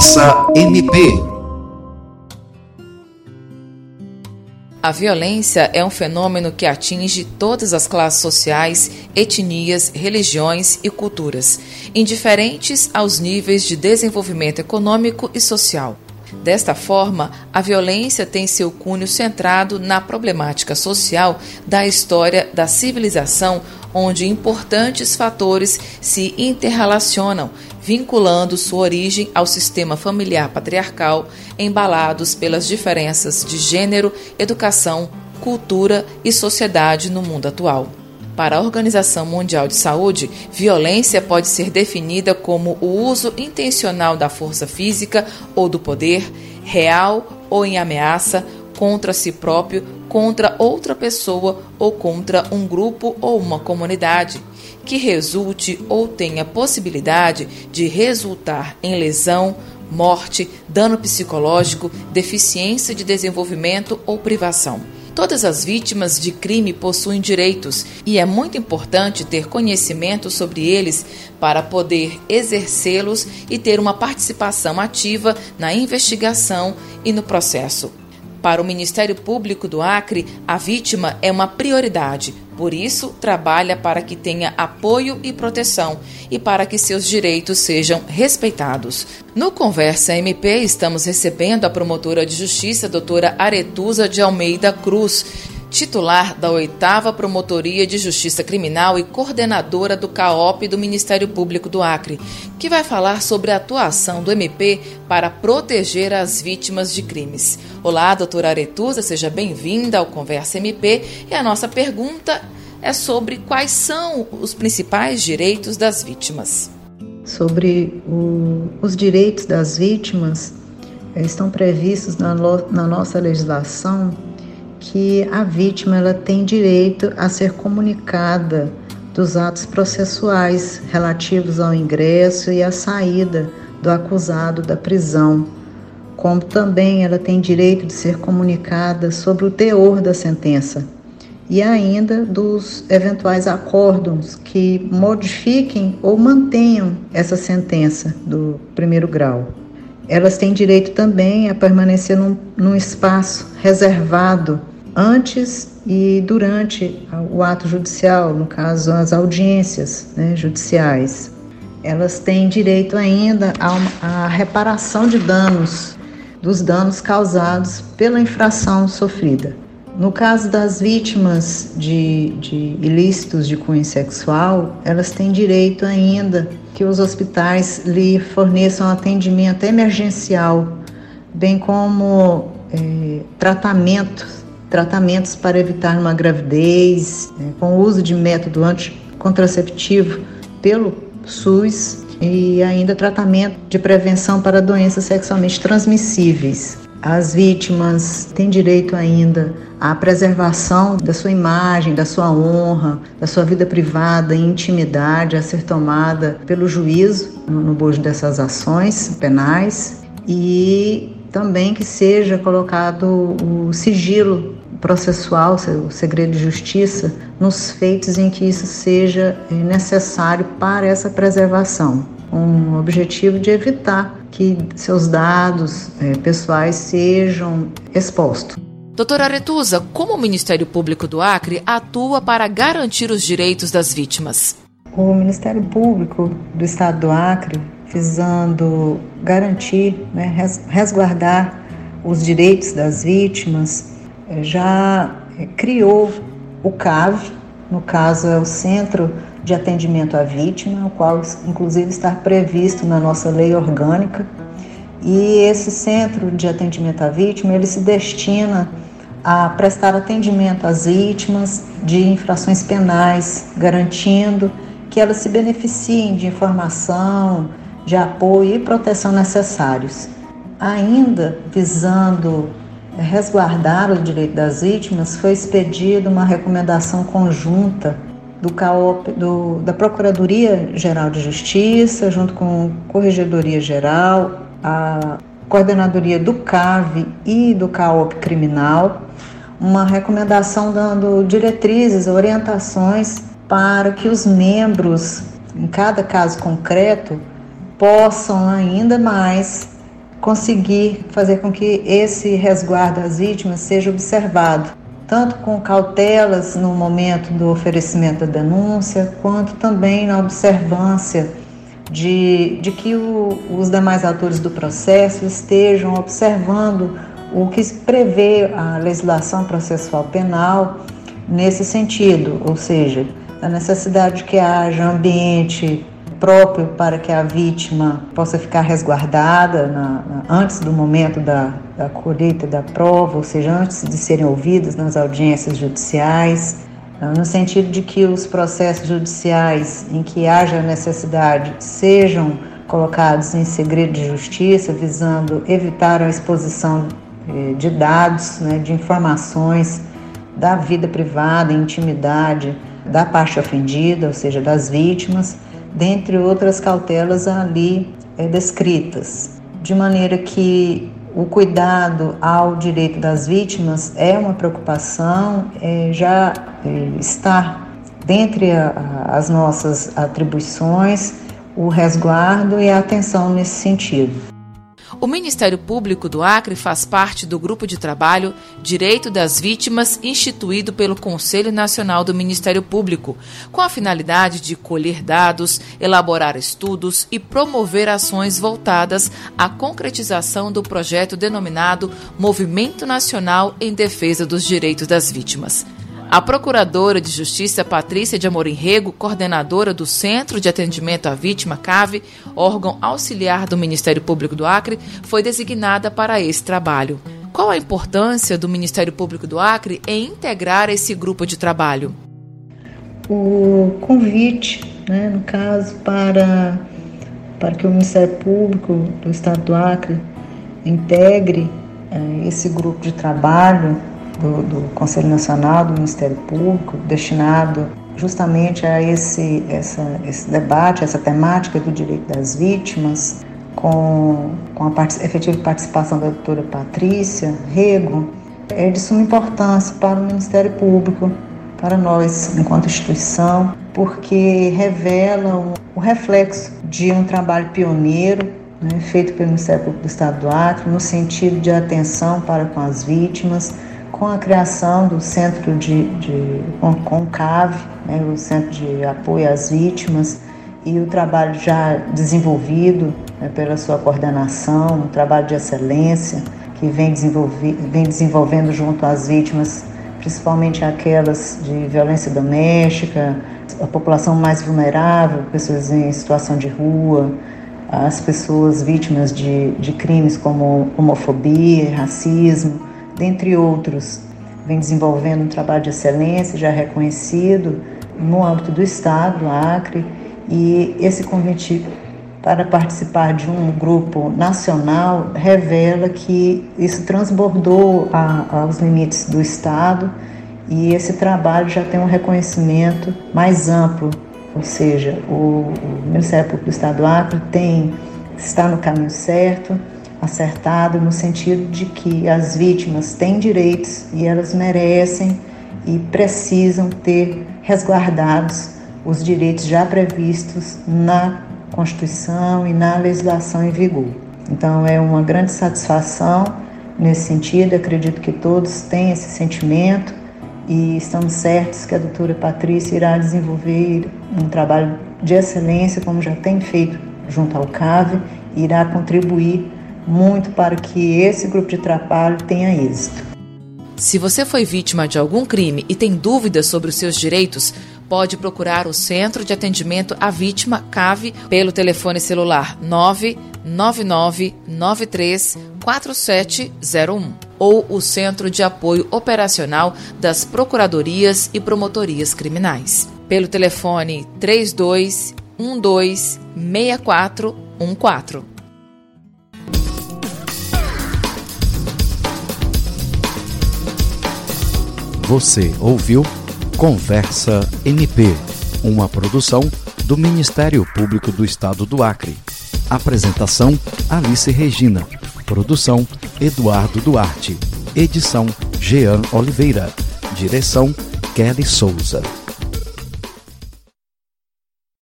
Conversa MP. A violência é um fenômeno que atinge todas as classes sociais, etnias, religiões e culturas, indiferentes aos níveis de desenvolvimento econômico e social. Desta forma, a violência tem seu cunho centrado na problemática social da história da civilização, onde importantes fatores se interrelacionam, vinculando sua origem ao sistema familiar patriarcal, embalados pelas diferenças de gênero, educação, cultura e sociedade no mundo atual. Para a Organização Mundial de Saúde, violência pode ser definida como o uso intencional da força física ou do poder, real ou em ameaça, contra si próprio, contra outra pessoa ou contra um grupo ou uma comunidade, que resulte ou tenha possibilidade de resultar em lesão, morte, dano psicológico, deficiência de desenvolvimento ou privação. Todas as vítimas de crime possuem direitos e é muito importante ter conhecimento sobre eles para poder exercê-los e ter uma participação ativa na investigação e no processo. Para o Ministério Público do Acre, a vítima é uma prioridade, por isso, trabalha para que tenha apoio e proteção e para que seus direitos sejam respeitados. No Conversa MP, estamos recebendo a promotora de justiça, doutora Aretusa de Almeida Cruz titular da oitava Promotoria de Justiça Criminal e coordenadora do CAOP do Ministério Público do Acre, que vai falar sobre a atuação do MP para proteger as vítimas de crimes. Olá, doutora Aretusa, seja bem-vinda ao Conversa MP e a nossa pergunta é sobre quais são os principais direitos das vítimas. Sobre o, os direitos das vítimas, eh, estão previstos na, na nossa legislação que a vítima ela tem direito a ser comunicada dos atos processuais relativos ao ingresso e à saída do acusado da prisão, como também ela tem direito de ser comunicada sobre o teor da sentença e ainda dos eventuais acórdons que modifiquem ou mantenham essa sentença do primeiro grau. Elas têm direito também a permanecer num, num espaço reservado antes e durante o ato judicial, no caso, as audiências né, judiciais. Elas têm direito ainda à reparação de danos, dos danos causados pela infração sofrida. No caso das vítimas de, de ilícitos de cunho sexual, elas têm direito ainda que os hospitais lhe forneçam atendimento emergencial, bem como é, tratamentos tratamentos para evitar uma gravidez, né, com o uso de método anticontraceptivo pelo SUS e ainda tratamento de prevenção para doenças sexualmente transmissíveis. As vítimas têm direito ainda à preservação da sua imagem, da sua honra, da sua vida privada e intimidade a ser tomada pelo juízo no bojo dessas ações penais e também que seja colocado o sigilo processual, o segredo de justiça, nos feitos em que isso seja eh, necessário para essa preservação, com o objetivo de evitar que seus dados é, pessoais sejam expostos. Doutora Aretusa, como o Ministério Público do Acre atua para garantir os direitos das vítimas? O Ministério Público do Estado do Acre, visando garantir, né, resguardar os direitos das vítimas, já eh, criou o CAV, no caso é o Centro de Atendimento à Vítima, o qual inclusive está previsto na nossa lei orgânica. E esse Centro de Atendimento à Vítima, ele se destina a prestar atendimento às vítimas de infrações penais, garantindo que elas se beneficiem de informação, de apoio e proteção necessários. Ainda visando resguardar o direito das vítimas, foi expedida uma recomendação conjunta do CAOP, do, da Procuradoria Geral de Justiça, junto com a Corregedoria Geral, a Coordenadoria do CAV e do CAOP Criminal, uma recomendação dando diretrizes, orientações para que os membros, em cada caso concreto, possam ainda mais conseguir fazer com que esse resguardo às vítimas seja observado, tanto com cautelas no momento do oferecimento da denúncia, quanto também na observância de, de que o, os demais atores do processo estejam observando o que prevê a legislação processual penal nesse sentido, ou seja, a necessidade de que haja ambiente próprio para que a vítima possa ficar resguardada na, na, antes do momento da, da colheita da prova, ou seja, antes de serem ouvidas nas audiências judiciais, ah, no sentido de que os processos judiciais em que haja necessidade sejam colocados em segredo de justiça, visando evitar a exposição eh, de dados, né, de informações da vida privada, intimidade da parte ofendida, ou seja, das vítimas, dentre outras cautelas ali é, descritas, de maneira que o cuidado ao direito das vítimas é uma preocupação, é, já é, está dentre a, as nossas atribuições o resguardo e a atenção nesse sentido. O Ministério Público do Acre faz parte do grupo de trabalho Direito das Vítimas, instituído pelo Conselho Nacional do Ministério Público, com a finalidade de colher dados, elaborar estudos e promover ações voltadas à concretização do projeto denominado Movimento Nacional em Defesa dos Direitos das Vítimas. A Procuradora de Justiça Patrícia de Amorim Rego, coordenadora do Centro de Atendimento à Vítima, CAVE, órgão auxiliar do Ministério Público do Acre, foi designada para esse trabalho. Qual a importância do Ministério Público do Acre em integrar esse grupo de trabalho? O convite, né, no caso, para, para que o Ministério Público do Estado do Acre integre é, esse grupo de trabalho do, do Conselho Nacional do Ministério Público, destinado justamente a esse, essa, esse debate, essa temática do direito das vítimas, com, com a part efetiva participação da doutora Patrícia Rego, é de suma importância para o Ministério Público, para nós, enquanto instituição, porque revela o, o reflexo de um trabalho pioneiro né, feito pelo Ministério Público do Estado do Acre, no sentido de atenção para com as vítimas, com a criação do Centro de, de né, o Centro de Apoio às Vítimas, e o trabalho já desenvolvido né, pela sua coordenação, um trabalho de excelência que vem, vem desenvolvendo junto às vítimas, principalmente aquelas de violência doméstica, a população mais vulnerável, pessoas em situação de rua, as pessoas vítimas de, de crimes como homofobia, racismo, dentre outros, vem desenvolvendo um trabalho de excelência já reconhecido no âmbito do Estado, Acre, e esse convite para participar de um grupo nacional revela que isso transbordou a, aos limites do Estado e esse trabalho já tem um reconhecimento mais amplo, ou seja, o, o Ministério Público do Estado do Acre tem, está no caminho certo, acertado no sentido de que as vítimas têm direitos e elas merecem e precisam ter resguardados os direitos já previstos na Constituição e na legislação em vigor. Então é uma grande satisfação nesse sentido, acredito que todos têm esse sentimento e estamos certos que a doutora Patrícia irá desenvolver um trabalho de excelência, como já tem feito junto ao CAVE, e irá contribuir muito para que esse grupo de trabalho tenha êxito. Se você foi vítima de algum crime e tem dúvidas sobre os seus direitos, pode procurar o Centro de Atendimento à Vítima CAVE pelo telefone celular 999934701 ou o Centro de Apoio Operacional das Procuradorias e Promotorias Criminais pelo telefone 3212 Você ouviu Conversa MP, uma produção do Ministério Público do Estado do Acre. Apresentação Alice Regina. Produção Eduardo Duarte. Edição Jean Oliveira. Direção Kelly Souza.